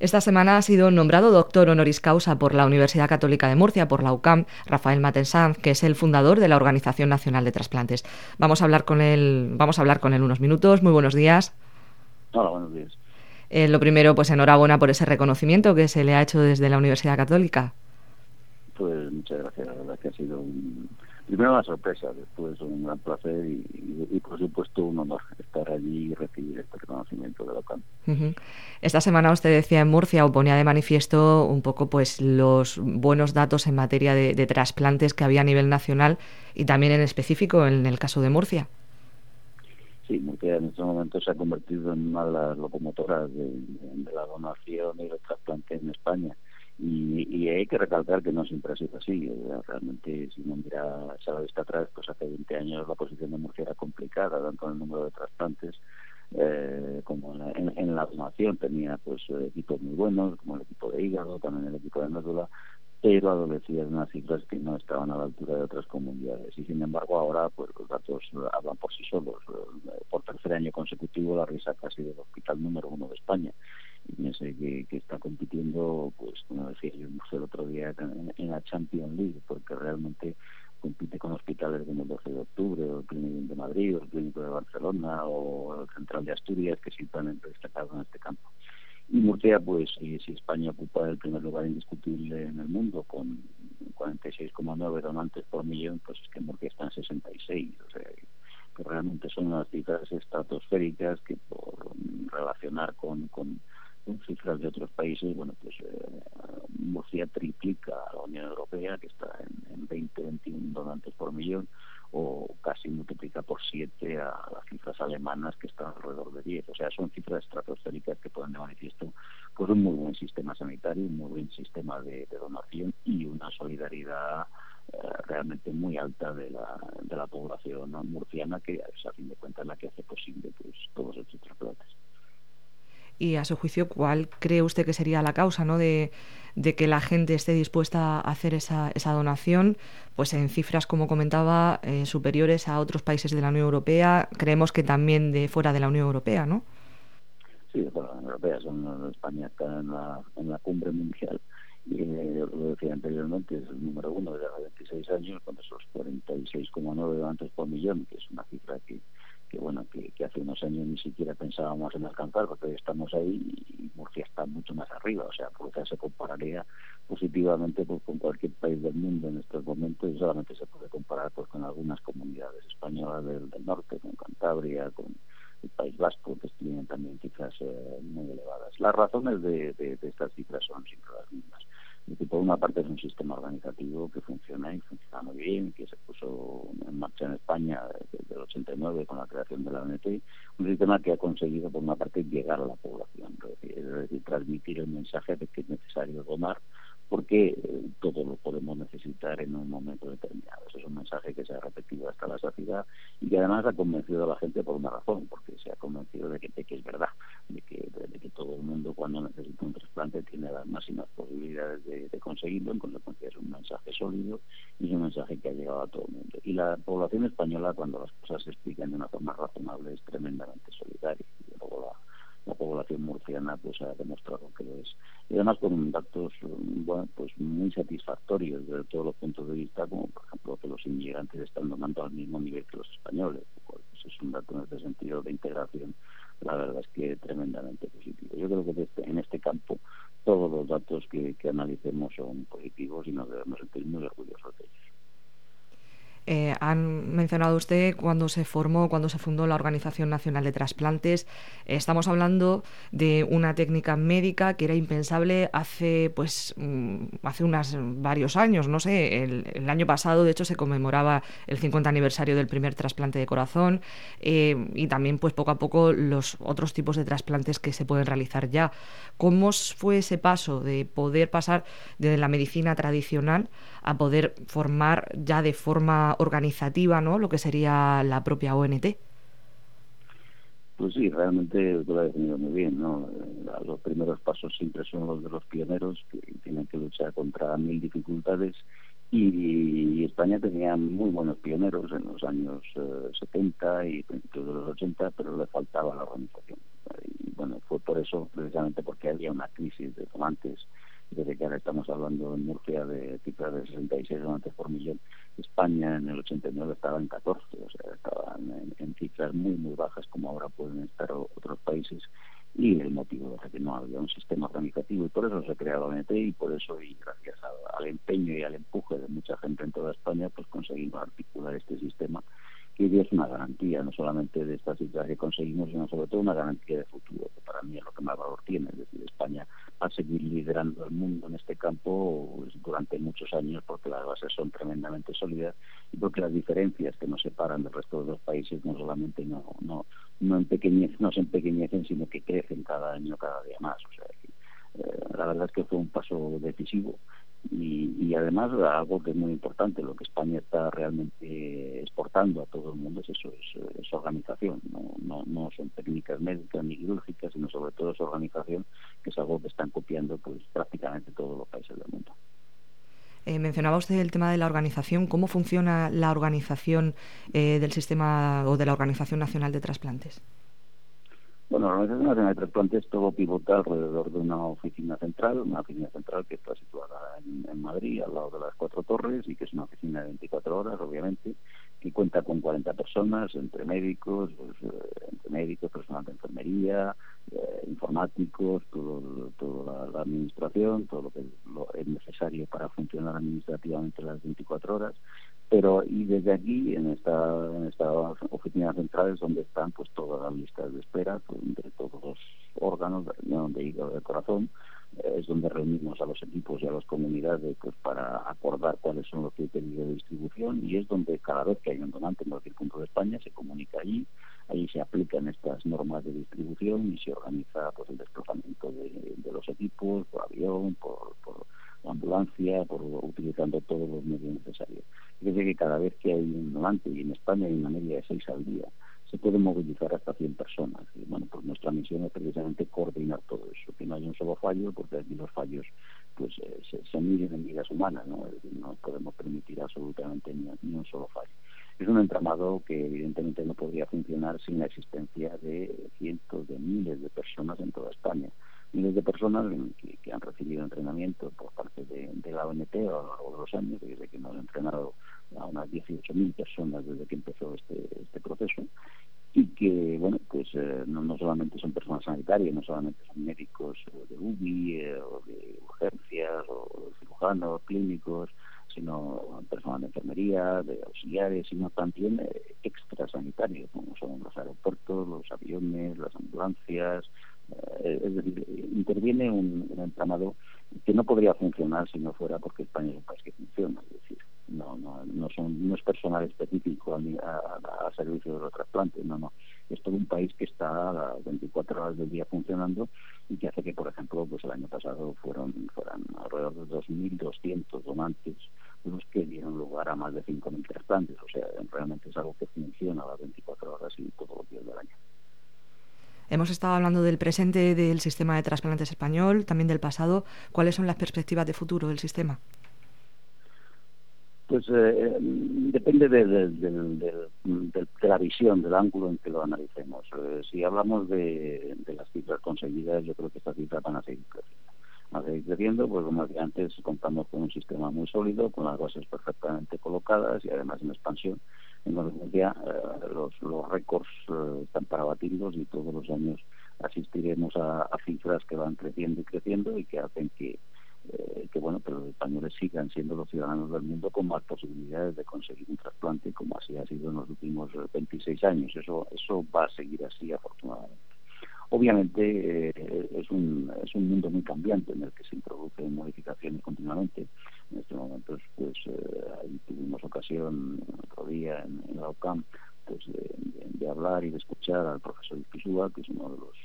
Esta semana ha sido nombrado doctor honoris causa por la Universidad Católica de Murcia, por la UCAM, Rafael Matensanz, que es el fundador de la Organización Nacional de Trasplantes. Vamos a hablar con él, vamos a hablar con él unos minutos. Muy buenos días. Hola, buenos días. Eh, lo primero, pues enhorabuena por ese reconocimiento que se le ha hecho desde la Universidad Católica. Pues muchas gracias, la verdad que ha sido un, primero una sorpresa, después un gran placer y, por supuesto un honor estar allí y recibir este reconocimiento de la OCAN. Esta semana usted decía en Murcia o ponía de manifiesto un poco pues los buenos datos en materia de, trasplantes que había a nivel nacional y también en específico en el caso de Murcia. Sí, Murcia en estos momentos se ha convertido en una de las locomotoras de, la donación y el trasplante en España. Y, hay que recalcar que no siempre ha sido así. Realmente, si uno mira, esa vista atrás, pues hace 20 años la posición de Murcia era complicada, tanto en el número de trasplantes eh, como en la, donación. Tenía pues equipos muy buenos, como el equipo de hígado, también el equipo de médula, pero adolecía de unas cifras que no estaban a la altura de otras comunidades. Y sin embargo, ahora pues los datos hablan por sí solos. Por tercer año consecutivo, la risa casi del hospital número uno de España sé que, está compitiendo, pues como decía yo el otro día, en, la Champions League, porque realmente compite con hospitales como el 12 de octubre, o el Clínico de Madrid, o el Clínico de Barcelona, o el Central de Asturias, que están destacados en este campo. Y Murcia, pues si, España ocupa el primer lugar indiscutible en el mundo, con 46,9 donantes por millón, pues es que Murcia está en 66, o sea, que realmente son unas cifras estratosféricas que por relacionar con en cifras de otros países, bueno, pues eh, Murcia triplica a la Unión Europea, que está en, en 20, 21 donantes por millón, o casi multiplica por 7 a las cifras alemanas, que están alrededor de 10. O sea, son cifras estratosféricas que ponen de manifiesto pues un muy buen sistema sanitario, un muy buen sistema de, donación y una solidaridad eh, realmente muy alta de la, de la población murciana, que es a fin de cuentas la que hace posible pues, todos estos trasplantes y a su juicio, ¿cuál cree usted que sería la causa ¿no? de, que la gente esté dispuesta a hacer esa, esa donación? Pues en cifras, como comentaba, eh, superiores a otros países de la Unión Europea, creemos que también de fuera de la Unión Europea, ¿no? Sí, de fuera de la Unión Europea, son, España está en la, en la cumbre mundial y eh, lo decía anteriormente, es el número uno de hace 26 años, con esos 46,9 donantes por millón, que es una cifra que hace unos años ni siquiera pensábamos en alcanzar porque hoy estamos ahí y Murcia está mucho más arriba. O sea Murcia se compararía positivamente pues, con cualquier país del mundo en estos momentos y solamente se puede comparar pues con algunas comunidades españolas del, norte con Cantabria con el País Vasco que tienen también cifras eh, muy elevadas. Las razones de, de estas cifras son siempre las mismas que por una parte es un sistema organizativo que funciona y funciona muy bien, que se puso en marcha en España desde el 89 con la creación de la ONT, un sistema que ha conseguido por una parte llegar a la población, es decir, transmitir el mensaje de que es necesario donar porque eh, todo lo podemos necesitar en un momento determinado. Ese es un mensaje que se ha repetido hasta la saciedad y que además ha convencido a la gente por una razón, porque se ha convencido de que es verdad, de que, de, que todo el mundo cuando necesita un trasplante tiene las máximas posibilidades de, conseguirlo, en consecuencia es un mensaje sólido y es un mensaje que ha llegado a todo el mundo. Y la población española, cuando las cosas se explican de una forma razonable, es tremendamente solidaria. Y luego la, la población murciana pues ha demostrado que lo es. Y además con datos bueno, pues muy satisfactorios desde todos los puntos de vista, como por ejemplo que los inmigrantes están donando al mismo nivel que los españoles. Pues es un dato en este sentido de integración, la verdad es que tremendamente positivo. Yo creo que este, en este campo todos los datos que, que analicemos son positivos y nos debemos sentir muy orgullosos de ellos. Eh, han mencionado usted cuando se formó, cuando se fundó la Organización Nacional de Trasplantes. estamos hablando de una técnica médica que era impensable hace, pues, mm, hace unos varios años. No sé, el, año pasado, de hecho, se conmemoraba el 50 aniversario del primer trasplante de corazón eh, y también, pues, poco a poco los otros tipos de trasplantes que se pueden realizar ya. ¿Cómo fue ese paso de poder pasar de la medicina tradicional a poder formar ya de forma organizativa, ¿no? Lo que sería la propia ONT. Pues sí, realmente lo ha definido muy bien, ¿no? Eh, los primeros pasos siempre son los de los pioneros que tienen que luchar contra mil dificultades y España tenía muy buenos pioneros en los años 70 eh, y principios de los 80, pero le faltaba la organización. Y bueno, fue por eso, precisamente porque había una crisis de donantes, desde que ahora estamos hablando en Murcia de cifras de 66 donantes por millón, España en el 89 estaba en 14, o sea, estaban en cifras muy, muy bajas como ahora pueden estar otros países y el motivo era que no había un sistema organizativo y por eso se ha creado ONT y por eso y gracias al, empeño y al empuje de mucha gente en toda España pues conseguimos articular este sistema que es una garantía no solamente de esta situación que conseguimos sino sobre todo una garantía de futuro que para mí es lo que más valor tiene es decir España va a seguir liderando el mundo en este campo pues, durante muchos años porque las bases son tremendamente sólidas y porque las diferencias que nos separan del resto de los países no solamente no no no, empequeñecen, no se empequeñecen, sino que crecen cada año, cada día más. O sea, eh, la verdad es que fue un paso decisivo y, y, además algo que es muy importante, lo que España está realmente exportando a todo el mundo es eso, es, organización, no, no, no, son técnicas médicas ni quirúrgicas, sino sobre todo es organización, que es algo que están copiando pues prácticamente todos los países del mundo. Eh, mencionaba usted el tema de la organización. ¿Cómo funciona la organización eh, del sistema o de la Organización Nacional de Trasplantes? Bueno, la Organización Nacional de Trasplantes todo pivota alrededor de una oficina central, una oficina central que está situada en, Madrid, al lado de las Cuatro Torres, y que es una oficina de 24 horas, obviamente, que cuenta con 40 personas, entre médicos, pues, eh, entre médicos, personal de enfermería, eh, informáticos, todo, toda la, administración, todo lo que lo es necesario para funcionar administrativamente las 24 horas. Pero y desde aquí, en esta, en esta oficina central, es donde están pues todas las listas de espera de todos los órganos, de donde hígado del corazón, es donde reunimos a los equipos y a las comunidades pues para acordar cuáles son los criterios de distribución. Y es donde cada vez que hay un donante en cualquier punto de España se comunica allí, allí se aplican estas normas de distribución y se organiza pues el desplazamiento de, los equipos por avión, por, por ambulancia, por utilizando todos los medios necesarios. Es que cada vez que hay un donante, y en España hay una media de seis al día, se pueden movilizar hasta 100 personas. Y bueno, pues nuestra misión es precisamente coordinar todo eso, que no haya un solo fallo, porque aquí los fallos pues eh, se, se, miden en vidas humanas, ¿no? no podemos permitir absolutamente ni, un solo fallo. Es un entramado que evidentemente no podría funcionar sin la existencia de cientos de miles de personas en toda España miles de personas que, han recibido entrenamiento por parte de, de la ONT a lo largo de los años, desde que hemos entrenado a unas 18.000 personas desde que empezó este, este proceso, y que, bueno, pues eh, no, no, solamente son personas sanitarias, no solamente son médicos de UBI eh, o de urgencias o cirujanos clínicos, sino personas de enfermería, de auxiliares, sino también eh, extrasanitarios, como son los aeropuertos, los aviones, las ambulancias, eh, es decir, interviene un, un, entramado que no podría funcionar si no fuera porque España es un país que personal específico a, a, a servicio de los trasplantes, no, no, es todo un país que está a las 24 horas del día funcionando y que hace que, por ejemplo, pues el año pasado fueron fueran alrededor de 2.200 donantes los que dieron lugar a más de 5.000 trasplantes, o sea, realmente es algo que funciona a las 24 horas y todos los días del año. Hemos estado hablando del presente del sistema de trasplantes español, también del pasado. ¿Cuáles son las perspectivas de futuro del sistema? Pues eh, depende de, de, la visión, del ángulo en que lo analicemos. Eh, si hablamos de, las cifras conseguidas, yo creo que estas cifras van a seguir creciendo. Van a seguir creciendo, pues como decía antes, contamos con un sistema muy sólido, con las bases perfectamente colocadas y además en expansión en consecuencia, eh, los, los récords eh, están para batirlos y todos los años asistiremos a, cifras que van creciendo y creciendo y que hacen que, eh, que bueno, pero los españoles sigan siendo los ciudadanos del mundo con más posibilidades de conseguir un trasplante como así ha sido en los últimos 26 años. Eso, eso va a seguir así, afortunadamente. Obviamente eh, es, un, es un mundo muy cambiante en el que se introducen modificaciones continuamente. En este momento pues, eh, ahí tuvimos ocasión otro día en, en la OCAM pues, de, de, hablar y de escuchar al profesor Ispizúa, que es uno de los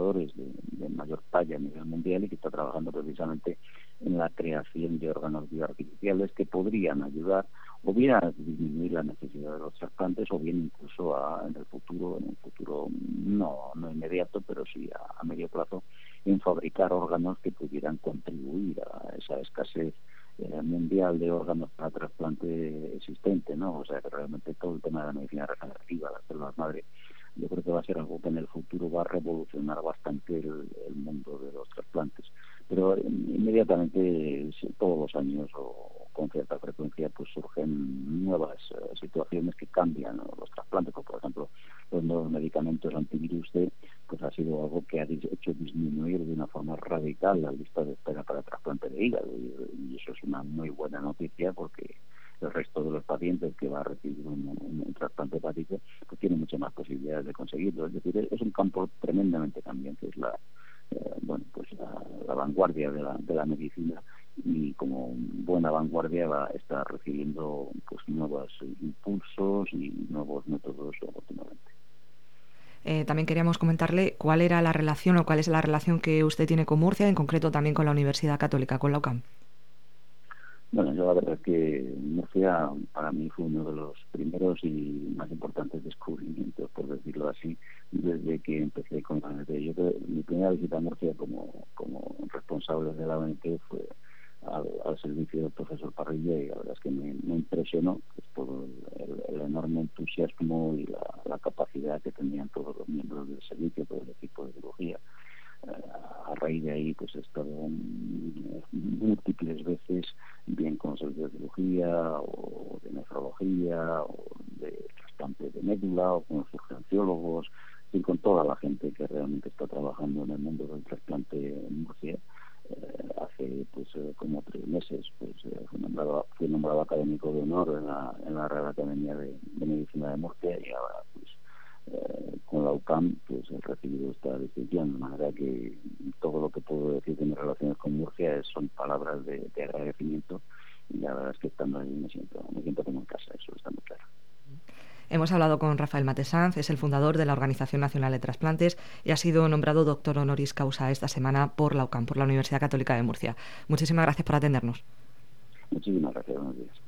de, de, mayor talla a nivel mundial y que está trabajando precisamente en la creación de órganos bioartificiales que podrían ayudar o bien a disminuir la necesidad de los trasplantes o bien incluso a, en el futuro, en un futuro no, no inmediato, pero sí a, a medio plazo, en fabricar órganos que pudieran contribuir a esa escasez eh, mundial de órganos para trasplante existente, ¿no? O sea que realmente todo el tema de la medicina regenerativa, las células madre, yo creo que va a ser algo que en el futuro va a revolucionar bastante el, mundo de los trasplantes. Pero inmediatamente, todos los años o con cierta frecuencia, pues surgen nuevas eh, situaciones que cambian los trasplantes. por ejemplo, los nuevos medicamentos antivirus D, pues ha sido algo que ha hecho disminuir de una forma radical la lista de espera para trasplante de hígado. y eso es una muy buena noticia porque el resto de los pacientes que va a recibir un, trasplante hepático pues tiene muchas más posibilidades de conseguirlo. Es decir, es un campo tremendamente cambiante, es la, eh, bueno, pues la, vanguardia de la, de la medicina y como buena vanguardia va a estar recibiendo pues nuevos impulsos y nuevos métodos continuamente. Eh, también queríamos comentarle cuál era la relación o cuál es la relación que usted tiene con Murcia, en concreto también con la Universidad Católica, con la UCAM. Bueno, yo la verdad es que Murcia para mí fue uno de los primeros y más importantes descubrimientos, por decirlo así, desde que empecé con la ONT. Yo, mi primera visita a Murcia como, como responsable de la ONT fue al, servicio del profesor Parrilla y la verdad es que me, impresionó pues, por el, enorme entusiasmo y la, la, capacidad que tenían todos los miembros del servicio, todo el equipo de cirugía a raíz de ahí pues he estado múltiples veces bien con de cirugía o de nefrología o de trasplante de médula o con los urgenciólogos y con toda la gente que realmente está trabajando en el mundo del trasplante en Murcia. Eh, hace pues eh, como tres meses pues eh, fui nombrado fui nombrado académico de honor en la, en la Real Academia de, de Medicina de Murcia y ahora eh, con la UCAM pues he recibido esta distinción, de manera que todo lo que puedo decir de mis relaciones con Murcia son palabras de, agradecimiento y la verdad es que estando ahí me siento, me siento como en casa, eso está muy claro. Hemos hablado con Rafael Matesanz, es el fundador de la Organización Nacional de Trasplantes y ha sido nombrado doctor honoris causa esta semana por la UCAM, por la Universidad Católica de Murcia. Muchísimas gracias por atendernos. Muchísimas gracias, buenos días.